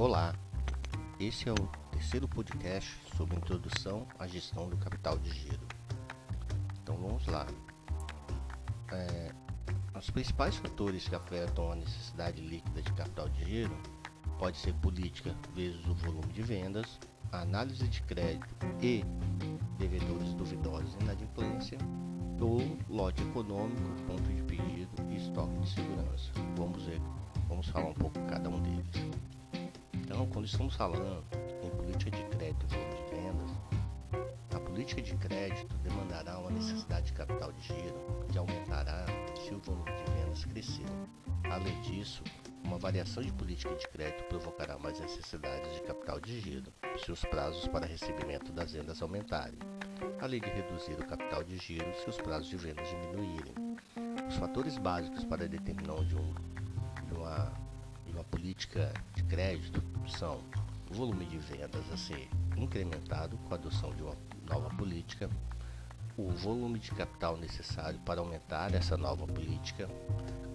Olá, esse é o terceiro podcast sobre introdução à gestão do capital de giro. Então vamos lá. É, os principais fatores que afetam a necessidade líquida de capital de giro pode ser política vezes o volume de vendas, análise de crédito e devedores duvidosos e inadimplência, ou lote econômico, ponto de pedido e estoque de segurança. Vamos ver, vamos falar um pouco cada um deles. Então, quando estamos falando em política de crédito volume de vendas, a política de crédito demandará uma necessidade de capital de giro que aumentará se o volume de vendas crescer. Além disso, uma variação de política de crédito provocará mais necessidades de capital de giro se os prazos para recebimento das vendas aumentarem, além de reduzir o capital de giro se os prazos de vendas diminuírem. Os fatores básicos para determinar de, um, de uma uma política de crédito são o volume de vendas a ser incrementado com a adoção de uma nova política, o volume de capital necessário para aumentar essa nova política,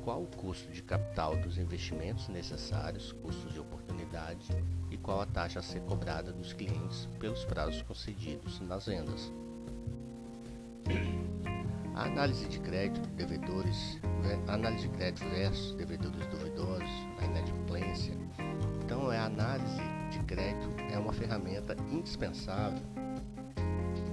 qual o custo de capital dos investimentos necessários, custos de oportunidade e qual a taxa a ser cobrada dos clientes pelos prazos concedidos nas vendas. A análise de crédito, devedores, análise de crédito versus devedores duvidosos, a inadimplência. Então, é a análise de crédito é uma ferramenta indispensável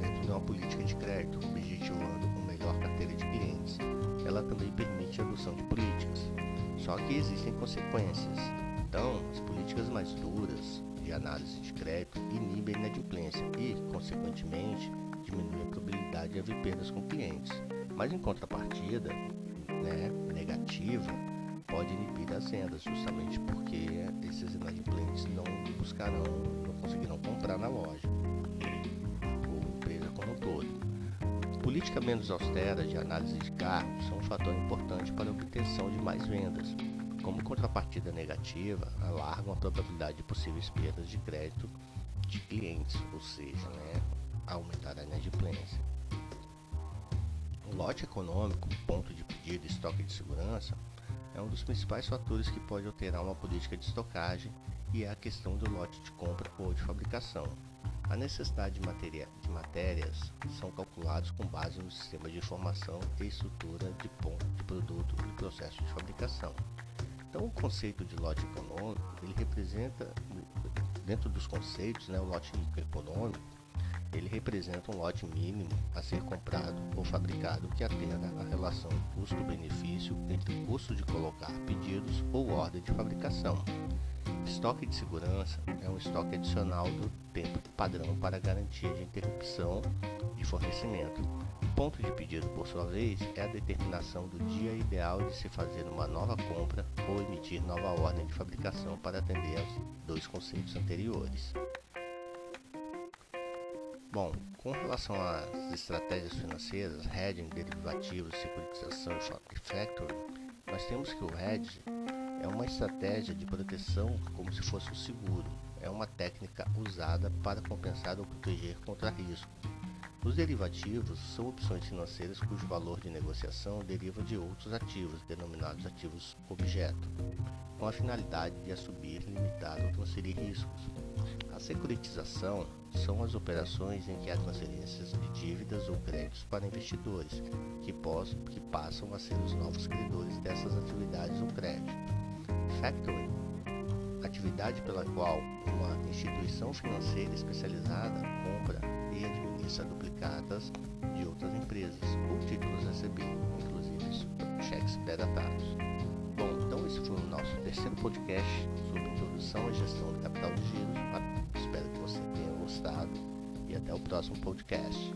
dentro de uma política de crédito, objetivando uma melhor carteira de clientes. Ela também permite a adoção de políticas, só que existem consequências. Então, as políticas mais duras de análise de crédito inibem a inadimplência e, consequentemente, diminuem a probabilidade de haver perdas com clientes. Mas em contrapartida, né, negativa, pode inibir as vendas, justamente porque esses inadimplentes não buscarão, não conseguirão comprar na loja, ou empresa como um todo. Política menos austera de análise de cargos são um fator importante para a obtenção de mais vendas. Como contrapartida negativa, alargam a probabilidade de possíveis perdas de crédito de clientes, ou seja, né, aumentar a inadimplência. O lote econômico, ponto de pedido e estoque de segurança é um dos principais fatores que pode alterar uma política de estocagem e é a questão do lote de compra ou de fabricação. A necessidade de, matéria, de matérias são calculados com base no sistema de informação e estrutura de ponto de produto e processo de fabricação. Então, o conceito de lote econômico ele representa dentro dos conceitos, né, o lote econômico ele representa um lote mínimo a ser comprado ou fabricado que atenda a relação custo-benefício entre o custo de colocar pedidos ou ordem de fabricação. Estoque de segurança é um estoque adicional do tempo padrão para garantia de interrupção de fornecimento. Ponto de pedido, por sua vez, é a determinação do dia ideal de se fazer uma nova compra ou emitir nova ordem de fabricação para atender aos dois conceitos anteriores. Bom, com relação às estratégias financeiras, hedging, derivativos, securitização e factoring, nós temos que o hedge é uma estratégia de proteção como se fosse um seguro. É uma técnica usada para compensar ou proteger contra risco. Os derivativos são opções financeiras cujo valor de negociação deriva de outros ativos, denominados ativos objeto, com a finalidade de assumir, limitar ou transferir riscos. Securitização são as operações em que há transferências de dívidas ou créditos para investidores, que, possam, que passam a ser os novos credores dessas atividades ou crédito. Factoring atividade pela qual uma instituição financeira especializada compra e administra duplicatas de outras empresas ou títulos recebidos, inclusive cheques pré-datados. Bom, então esse foi o nosso terceiro podcast sobre introdução à gestão do capital de giros. O próximo podcast.